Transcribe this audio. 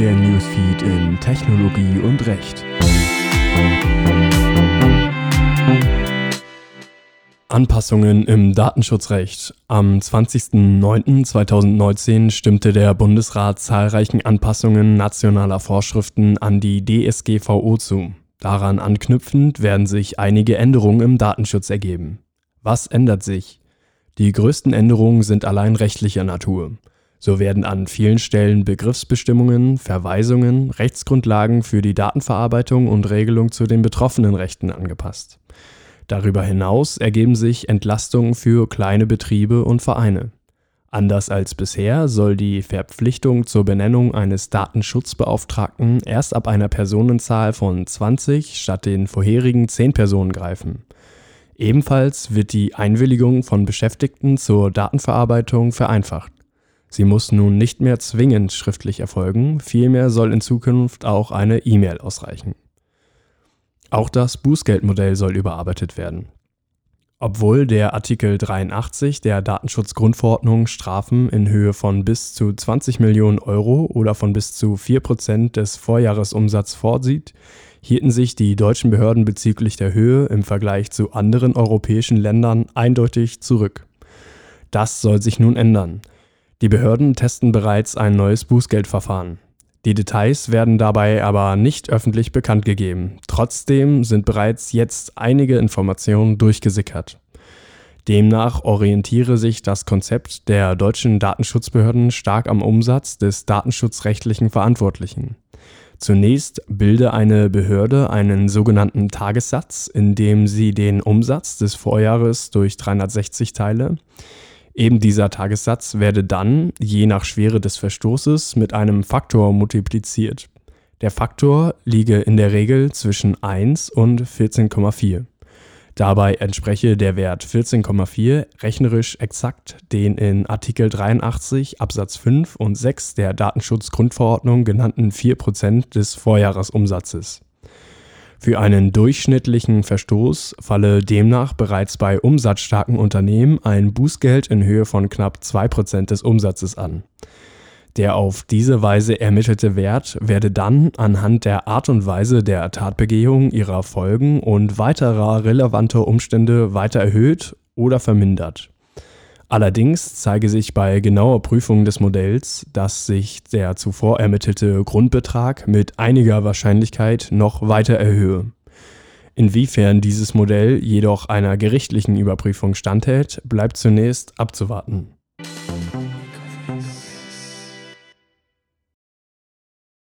der Newsfeed in Technologie und Recht. Anpassungen im Datenschutzrecht. Am 20.09.2019 stimmte der Bundesrat zahlreichen Anpassungen nationaler Vorschriften an die DSGVO zu. Daran anknüpfend werden sich einige Änderungen im Datenschutz ergeben. Was ändert sich? Die größten Änderungen sind allein rechtlicher Natur. So werden an vielen Stellen Begriffsbestimmungen, Verweisungen, Rechtsgrundlagen für die Datenverarbeitung und Regelung zu den betroffenen Rechten angepasst. Darüber hinaus ergeben sich Entlastungen für kleine Betriebe und Vereine. Anders als bisher soll die Verpflichtung zur Benennung eines Datenschutzbeauftragten erst ab einer Personenzahl von 20 statt den vorherigen 10 Personen greifen. Ebenfalls wird die Einwilligung von Beschäftigten zur Datenverarbeitung vereinfacht. Sie muss nun nicht mehr zwingend schriftlich erfolgen, vielmehr soll in Zukunft auch eine E-Mail ausreichen. Auch das Bußgeldmodell soll überarbeitet werden. Obwohl der Artikel 83 der Datenschutzgrundverordnung Strafen in Höhe von bis zu 20 Millionen Euro oder von bis zu 4 Prozent des Vorjahresumsatzes vorsieht, hielten sich die deutschen Behörden bezüglich der Höhe im Vergleich zu anderen europäischen Ländern eindeutig zurück. Das soll sich nun ändern. Die Behörden testen bereits ein neues Bußgeldverfahren. Die Details werden dabei aber nicht öffentlich bekannt gegeben. Trotzdem sind bereits jetzt einige Informationen durchgesickert. Demnach orientiere sich das Konzept der deutschen Datenschutzbehörden stark am Umsatz des datenschutzrechtlichen Verantwortlichen. Zunächst bilde eine Behörde einen sogenannten Tagessatz, indem sie den Umsatz des Vorjahres durch 360 teile. Eben dieser Tagessatz werde dann, je nach Schwere des Verstoßes, mit einem Faktor multipliziert. Der Faktor liege in der Regel zwischen 1 und 14,4. Dabei entspreche der Wert 14,4 rechnerisch exakt den in Artikel 83 Absatz 5 und 6 der Datenschutzgrundverordnung genannten 4% des Vorjahresumsatzes. Für einen durchschnittlichen Verstoß falle demnach bereits bei umsatzstarken Unternehmen ein Bußgeld in Höhe von knapp 2% des Umsatzes an. Der auf diese Weise ermittelte Wert werde dann anhand der Art und Weise der Tatbegehung, ihrer Folgen und weiterer relevanter Umstände weiter erhöht oder vermindert Allerdings zeige sich bei genauer Prüfung des Modells, dass sich der zuvor ermittelte Grundbetrag mit einiger Wahrscheinlichkeit noch weiter erhöhe. Inwiefern dieses Modell jedoch einer gerichtlichen Überprüfung standhält, bleibt zunächst abzuwarten.